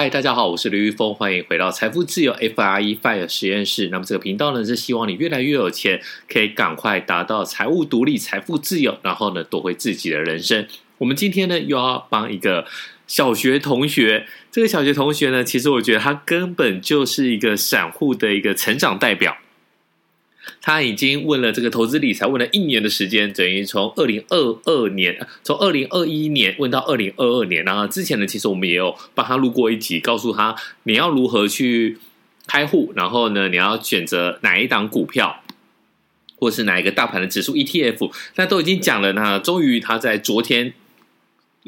嗨，大家好，我是刘玉峰，欢迎回到财富自由 FRE Fire 实验室。那么这个频道呢，是希望你越来越有钱，可以赶快达到财务独立、财富自由，然后呢，夺回自己的人生。我们今天呢，又要帮一个小学同学。这个小学同学呢，其实我觉得他根本就是一个散户的一个成长代表。他已经问了这个投资理财，问了一年的时间，等于从二零二二年，从二零二一年问到二零二二年。然后之前呢，其实我们也有帮他录过一集，告诉他你要如何去开户，然后呢，你要选择哪一档股票，或是哪一个大盘的指数 ETF，那都已经讲了。那终于他在昨天。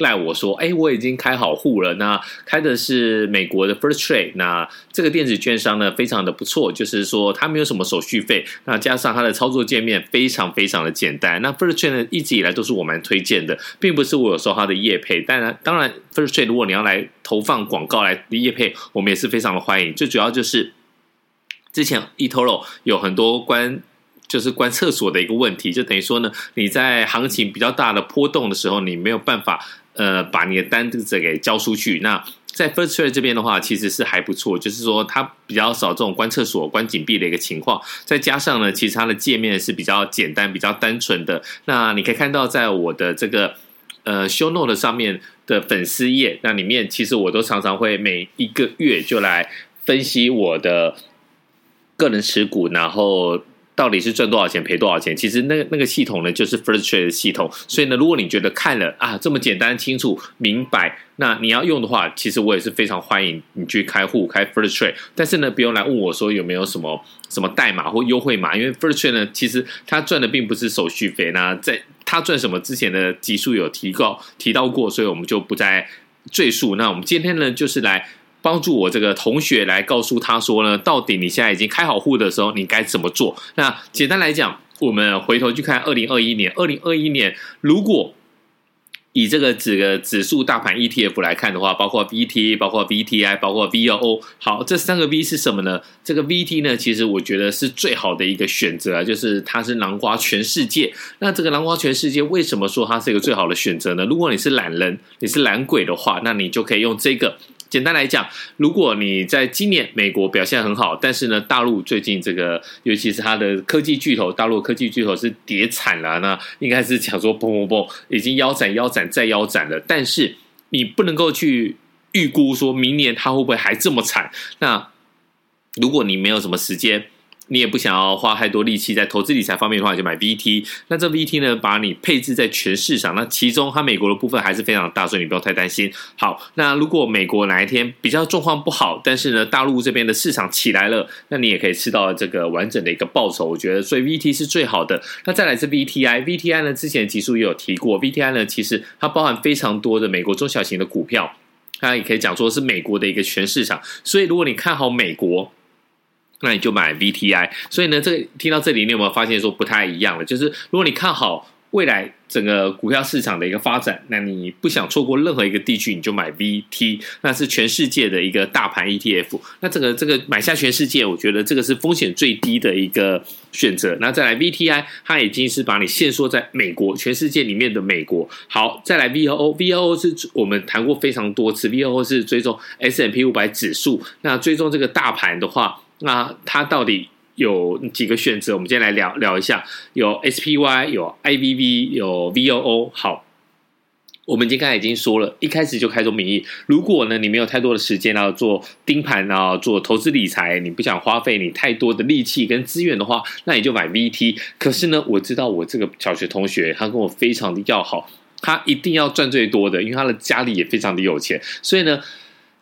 赖我说，哎，我已经开好户了。那开的是美国的 First Trade，那这个电子券商呢，非常的不错，就是说它没有什么手续费，那加上它的操作界面非常非常的简单。那 First Trade 呢，一直以来都是我蛮推荐的，并不是我有收它的业配。当然，当然 First Trade 如果你要来投放广告来业配，我们也是非常的欢迎。最主要就是之前 eToro 有很多关。就是关厕所的一个问题，就等于说呢，你在行情比较大的波动的时候，你没有办法呃把你的单子给交出去。那在 First Trade 这边的话，其实是还不错，就是说它比较少这种关厕所、关紧闭的一个情况。再加上呢，其实它的界面是比较简单、比较单纯的。那你可以看到，在我的这个呃 Show Note 上面的粉丝页，那里面其实我都常常会每一个月就来分析我的个人持股，然后。到底是赚多少钱赔多少钱？其实那个那个系统呢，就是 First Trade 的系统。所以呢，如果你觉得看了啊这么简单清楚明白，那你要用的话，其实我也是非常欢迎你去开户开 First Trade。但是呢，不用来问我说有没有什么什么代码或优惠码，因为 First Trade 呢，其实它赚的并不是手续费。那在它赚什么之前的集数有提告提到过，所以我们就不再赘述。那我们今天呢，就是来。帮助我这个同学来告诉他说呢，到底你现在已经开好户的时候，你该怎么做？那简单来讲，我们回头去看二零二一年，二零二一年如果以这个指个指数大盘 ETF 来看的话，包括 VT，包括 VTI，包括 VOO，好，这三个 V 是什么呢？这个 VT 呢，其实我觉得是最好的一个选择啊，就是它是囊括全世界。那这个囊括全世界，为什么说它是一个最好的选择呢？如果你是懒人，你是懒鬼的话，那你就可以用这个。简单来讲，如果你在今年美国表现很好，但是呢，大陆最近这个，尤其是它的科技巨头，大陆科技巨头是跌惨了，那应该是讲说，砰砰砰，已经腰斩、腰斩再腰斩了。但是你不能够去预估说明年它会不会还这么惨。那如果你没有什么时间，你也不想要花太多力气在投资理财方面的话，就买 VT。那这 VT 呢，把你配置在全市场，那其中它美国的部分还是非常大，所以你不要太担心。好，那如果美国哪一天比较状况不好，但是呢，大陆这边的市场起来了，那你也可以吃到这个完整的一个报酬。我觉得，所以 VT 是最好的。那再来是 VTI，VTI 呢，之前集数也有提过，VTI 呢，其实它包含非常多的美国中小型的股票，它也可以讲说是美国的一个全市场。所以如果你看好美国，那你就买 VTI，所以呢，这个听到这里，你有没有发现说不太一样了？就是如果你看好未来整个股票市场的一个发展，那你不想错过任何一个地区，你就买 VT，那是全世界的一个大盘 ETF。那这个这个买下全世界，我觉得这个是风险最低的一个选择。那再来 VTI，它已经是把你限缩在美国，全世界里面的美国。好，再来 VOO，VOO 是我们谈过非常多次，VOO 是追踪 S&P 五百指数。那追踪这个大盘的话。那它到底有几个选择？我们今天来聊聊一下，有 SPY，有 IVV，有 VOO。好，我们今天刚才已经说了，一开始就开宗明义，如果呢你没有太多的时间要做盯盘啊，做投资理财，你不想花费你太多的力气跟资源的话，那你就买 VT。可是呢，我知道我这个小学同学，他跟我非常的要好，他一定要赚最多的，因为他的家里也非常的有钱，所以呢。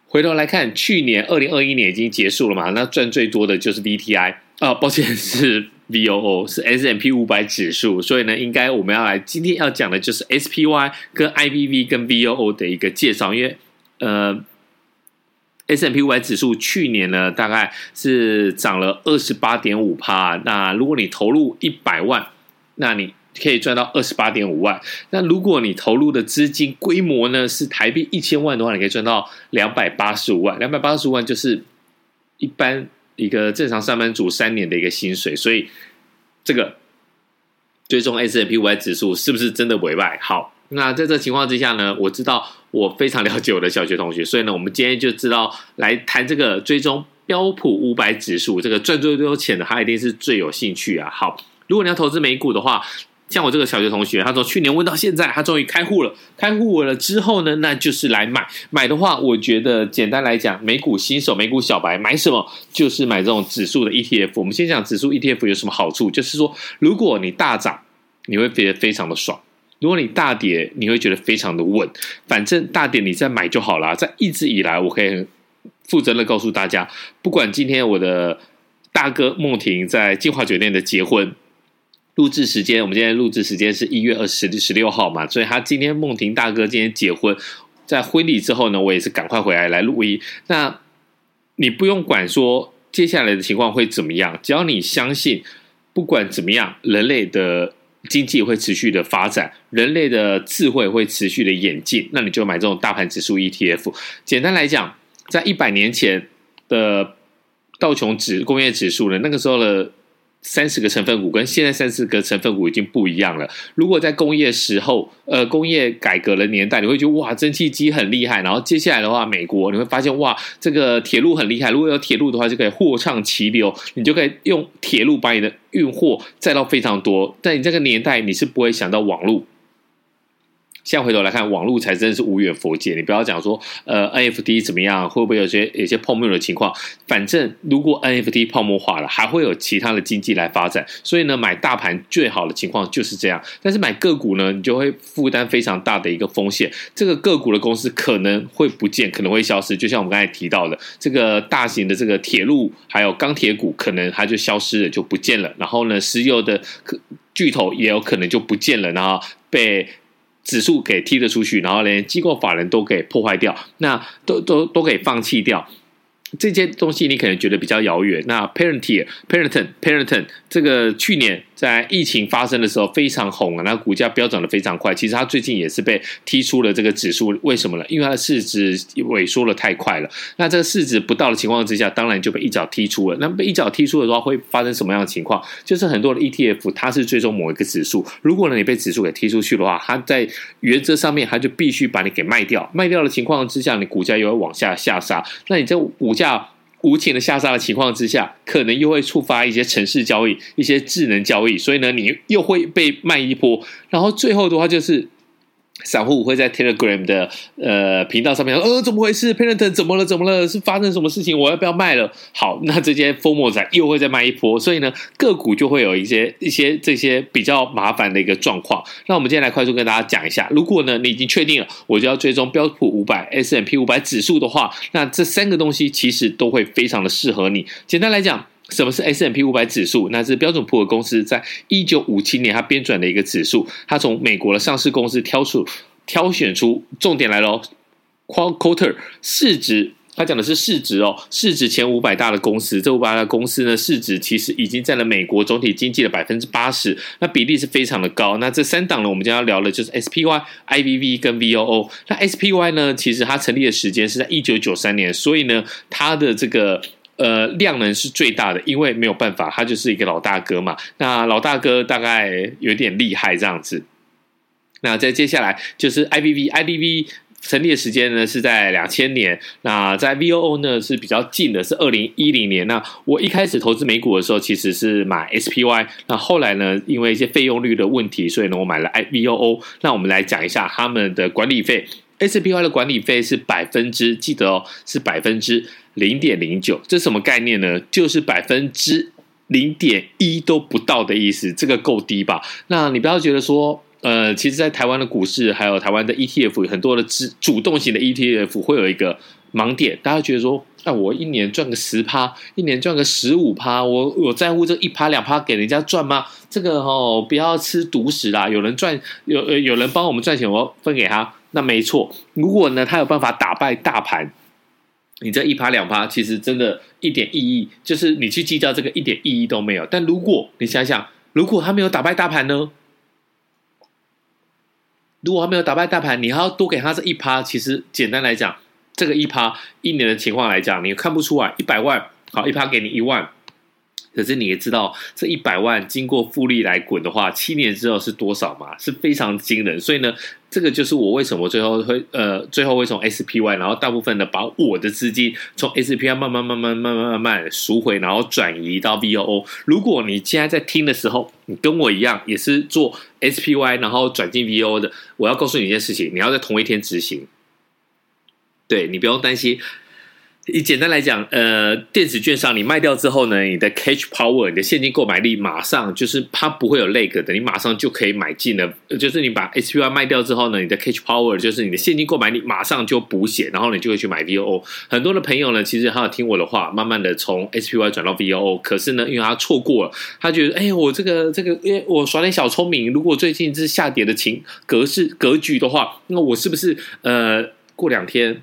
回头来看，去年二零二一年已经结束了嘛？那赚最多的就是 VTI 啊，抱歉是 VOO，是 S M P 五百指数。所以呢，应该我们要来今天要讲的就是 SPY 跟 IVV 跟 VOO 的一个介绍。因为呃 S M P 五百指数去年呢大概是涨了二十八点五趴。那如果你投入一百万，那你可以赚到二十八点五万。那如果你投入的资金规模呢是台币一千万的话，你可以赚到两百八十五万。两百八十五万就是一般一个正常上班族三年的一个薪水。所以这个追踪 S&P 500指数是不是真的委外？好，那在这情况之下呢，我知道我非常了解我的小学同学，所以呢，我们今天就知道来谈这个追踪标普五百指数，这个赚最多钱的，他一定是最有兴趣啊。好，如果你要投资美股的话，像我这个小学同学，他从去年问到现在，他终于开户了。开户了之后呢，那就是来买。买的话，我觉得简单来讲，美股新手、美股小白买什么，就是买这种指数的 ETF。我们先讲指数 ETF 有什么好处，就是说，如果你大涨，你会觉得非常的爽。如果你大跌，你会觉得非常的稳。反正大跌你再买就好了。在一直以来，我可以很负责任告诉大家，不管今天我的大哥梦婷在金华酒店的结婚，录制时间，我们今天录制时间是一月二十十六号嘛，所以他今天梦婷大哥今天结婚，在婚礼之后呢，我也是赶快回来来录音。那你不用管说接下来的情况会怎么样，只要你相信，不管怎么样，人类的。经济会持续的发展，人类的智慧会持续的演进，那你就买这种大盘指数 ETF。简单来讲，在一百年前的道琼指工业指数呢，那个时候的。三十个成分股跟现在三十个成分股已经不一样了。如果在工业时候，呃，工业改革的年代，你会觉得哇，蒸汽机很厉害。然后接下来的话，美国你会发现哇，这个铁路很厉害。如果有铁路的话，就可以货畅其流，你就可以用铁路把你的运货载到非常多。但你这个年代，你是不会想到网络。现在回头来看，网络才真的是无远佛界。你不要讲说，呃，NFT 怎么样，会不会有些有些泡沫的情况？反正如果 NFT 泡沫化了，还会有其他的经济来发展。所以呢，买大盘最好的情况就是这样。但是买个股呢，你就会负担非常大的一个风险。这个个股的公司可能会不见，可能会消失。就像我们刚才提到的，这个大型的这个铁路还有钢铁股，可能它就消失了，就不见了。然后呢，石油的巨头也有可能就不见了，然后被。指数给踢了出去，然后连机构法人都给破坏掉，那都都都给放弃掉。这些东西你可能觉得比较遥远。那 Parenteer、Parenten、Parenten 这个去年在疫情发生的时候非常红啊，那股价飙涨的非常快。其实它最近也是被踢出了这个指数，为什么呢？因为它的市值萎缩的太快了。那这个市值不到的情况之下，当然就被一脚踢出了。那被一脚踢出的话，会发生什么样的情况？就是很多的 ETF 它是追踪某一个指数，如果呢你被指数给踢出去的话，它在原则上面它就必须把你给卖掉。卖掉的情况之下，你股价又要往下下杀。那你这股价无情的下杀的情况之下，可能又会触发一些城市交易、一些智能交易，所以呢，你又会被卖一波，然后最后的话就是。散户会在 Telegram 的呃频道上面，呃，怎么回事？Peloton 怎么了？怎么了？是发生什么事情？我要不要卖了？好，那这些 FOMO 仔又会再卖一波，所以呢，个股就会有一些一些这些比较麻烦的一个状况。那我们今天来快速跟大家讲一下，如果呢你已经确定了，我就要追踪标普五百、S&P 五百指数的话，那这三个东西其实都会非常的适合你。简单来讲。什么是 S&P 五百指数？那是标准普尔公司在一九五七年它编纂的一个指数，它从美国的上市公司挑出挑选出重点来喽 Quarter 市值，它讲的是市值哦，市值前五百大的公司，这五百大公司呢，市值其实已经占了美国总体经济的百分之八十，那比例是非常的高。那这三档呢，我们将要聊的就是 SPY、IVV 跟 VOO。那 SPY 呢，其实它成立的时间是在一九九三年，所以呢，它的这个。呃，量能是最大的，因为没有办法，他就是一个老大哥嘛。那老大哥大概有点厉害这样子。那在接下来就是 IBV，IBV 成立的时间呢是在两千年。那在 VOO 呢是比较近的，是二零一零年。那我一开始投资美股的时候，其实是买 SPY。那后来呢，因为一些费用率的问题，所以呢我买了 I V O O。那我们来讲一下他们的管理费。SPY 的管理费是百分之，记得哦，是百分之零点零九。这什么概念呢？就是百分之零点一都不到的意思。这个够低吧？那你不要觉得说，呃，其实，在台湾的股市还有台湾的 ETF，很多的主主动型的 ETF 会有一个盲点。大家觉得说，那、我一年赚个十趴，一年赚个十五趴，我我在乎这一趴两趴给人家赚吗？这个哦，不要吃独食啦。有人赚，有有人帮我们赚钱，我分给他。那没错，如果呢，他有办法打败大盘，你这一趴两趴，其实真的一点意义，就是你去计较这个一点意义都没有。但如果你想想，如果他没有打败大盘呢？如果他没有打败大盘，你还要多给他这一趴，其实简单来讲，这个一趴一年的情况来讲，你看不出来，一百万好，一趴给你一万，可是你也知道，这一百万经过复利来滚的话，七年之后是多少嘛？是非常惊人。所以呢，这个就是我为什么最后会呃，最后会从 SPY，然后大部分的把我的资金从 SPY 慢慢慢慢慢慢慢慢赎回，然后转移到 VOO。如果你现在在听的时候，你跟我一样也是做 SPY，然后转进 VOO 的，我要告诉你一件事情，你要在同一天执行。对，你不用担心。以简单来讲，呃，电子券商你卖掉之后呢，你的 cash power，你的现金购买力马上就是它不会有 lag 的，你马上就可以买进了。就是你把 SPY 卖掉之后呢，你的 cash power 就是你的现金购买力马上就补血，然后你就会去买 VOO。很多的朋友呢，其实他有听我的话，慢慢的从 SPY 转到 VOO，可是呢，因为他错过了，他觉得，哎，我这个这个，因为我耍点小聪明，如果最近是下跌的情格式格局的话，那我是不是呃过两天？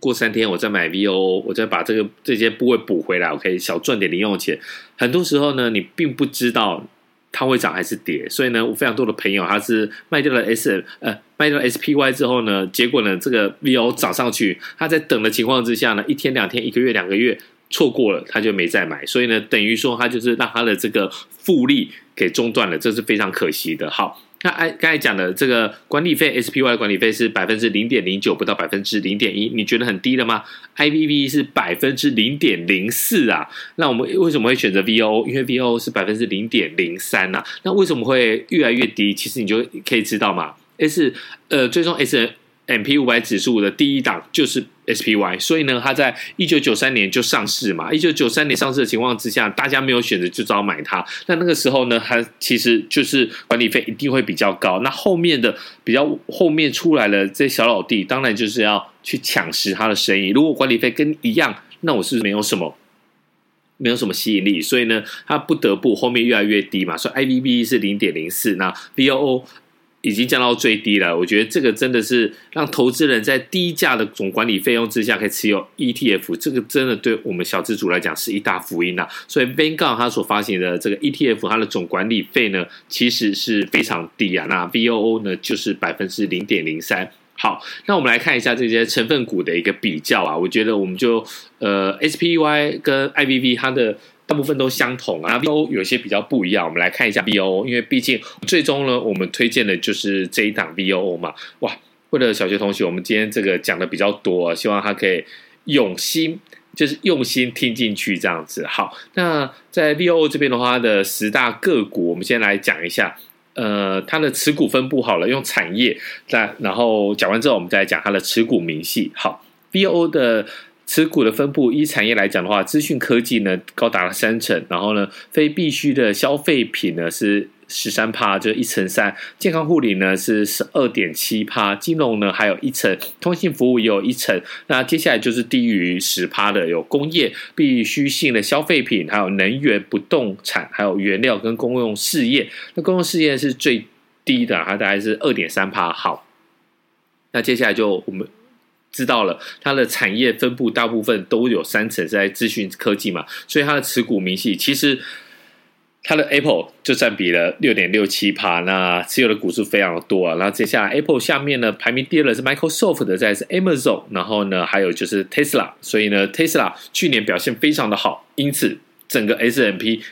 过三天我再买 V O，我再把这个这些部位补回来，我可以小赚点零用钱。很多时候呢，你并不知道它会涨还是跌，所以呢，我非常多的朋友他是卖掉了 S 呃卖掉了 SPY 之后呢，结果呢这个 VOO 涨上去，他在等的情况之下呢，一天两天一个月两个月错过了，他就没再买，所以呢，等于说他就是让他的这个复利给中断了，这是非常可惜的。好。那哎，刚才讲的这个管理费，SPY 管理费是百分之零点零九，不到百分之零点一，你觉得很低了吗？IVV 是百分之零点零四啊。那我们为什么会选择 VO？因为 VOO 是百分之零点零三呐。那为什么会越来越低？其实你就可以知道嘛。S 呃，最终 S。M P 五百指数的第一档就是 S P Y，所以呢，它在一九九三年就上市嘛。一九九三年上市的情况之下，大家没有选择就只好买它。那那个时候呢，它其实就是管理费一定会比较高。那后面的比较后面出来了这些小老弟，当然就是要去抢食它的生意。如果管理费跟一样，那我是没有什么没有什么吸引力。所以呢，它不得不后面越来越低嘛。所以 I V V 是零点零四，那 V O O。已经降到最低了，我觉得这个真的是让投资人在低价的总管理费用之下可以持有 ETF，这个真的对我们小资主来讲是一大福音呐。所以 Vanguard 它所发行的这个 ETF，它的总管理费呢其实是非常低啊。那 VOO 呢就是百分之零点零三。好，那我们来看一下这些成分股的一个比较啊。我觉得我们就呃 SPY 跟 IVV 它的。大部分都相同啊，BO 有些比较不一样。我们来看一下 BO，因为毕竟最终呢，我们推荐的就是这一档 VOO 嘛。哇，为了小学同学，我们今天这个讲的比较多，希望他可以用心，就是用心听进去这样子。好，那在 V O 这边的话，的十大个股，我们先来讲一下，呃，它的持股分布好了，用产业，再然后讲完之后，我们再来讲它的持股明细。好，V O 的。持股的分布，依产业来讲的话，资讯科技呢高达了三成，然后呢，非必需的消费品呢是十三趴，就一成三，健康护理呢是十二点七趴，金融呢还有一成，通信服务也有一成。那接下来就是低于十趴的，有工业必需性的消费品，还有能源、不动产，还有原料跟公用事业。那公用事业是最低的，它大概是二点三趴。好，那接下来就我们。知道了，它的产业分布大部分都有三层是在资讯科技嘛，所以它的持股明细其实它的 Apple 就占比了六点六七趴，那持有的股数非常的多啊。然后接下来 Apple 下面呢，排名第二的是 Microsoft 的，再是 Amazon，然后呢还有就是 Tesla，所以呢 Tesla 去年表现非常的好，因此整个 S M P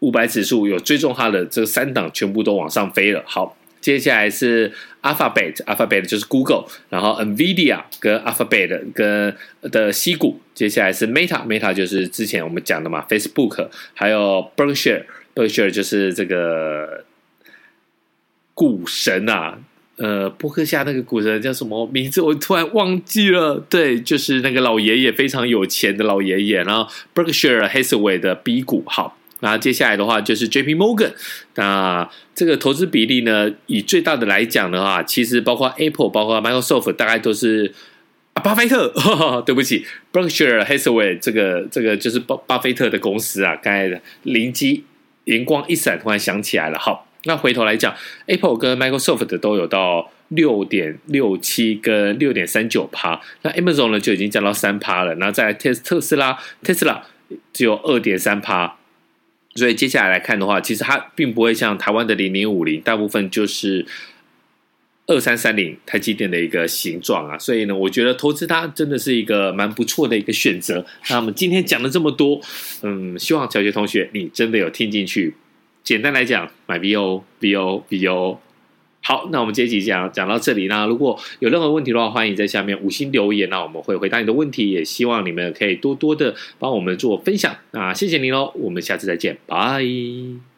五百指数有追踪它的这三档全部都往上飞了。好。接下来是 Alphabet，Alphabet 就是 Google，然后 Nvidia 跟 Alphabet 跟的 C 股，接下来是 Meta，Meta 就是之前我们讲的嘛，Facebook，还有 Berkshire，Berkshire 就是这个股神啊，呃，波克夏那个股神叫什么名字？我突然忘记了。对，就是那个老爷爷，非常有钱的老爷爷。然后 Berkshire Hathaway 的 B 股，好。那接下来的话就是 JP Morgan，那这个投资比例呢，以最大的来讲的话，其实包括 Apple、包括 Microsoft，大概都是，巴菲特呵呵，对不起，Berkshire Hathaway 这个这个就是巴巴菲特的公司啊。刚才灵机灵光一闪，突然想起来了。好，那回头来讲，Apple 跟 Microsoft 的都有到六点六七跟六点三九趴，那 Amazon 呢就已经降到三趴了。那在特特斯拉，特斯拉只有二点三趴。所以接下来来看的话，其实它并不会像台湾的零零五零，大部分就是二三三零台积电的一个形状啊，所以呢，我觉得投资它真的是一个蛮不错的一个选择。那么今天讲了这么多，嗯，希望小学同学你真的有听进去。简单来讲，买 BO BO BO。好，那我们这一集讲讲到这里。那如果有任何问题的话，欢迎在下面五星留言，那我们会回答你的问题。也希望你们可以多多的帮我们做分享。那谢谢您喽，我们下次再见，拜。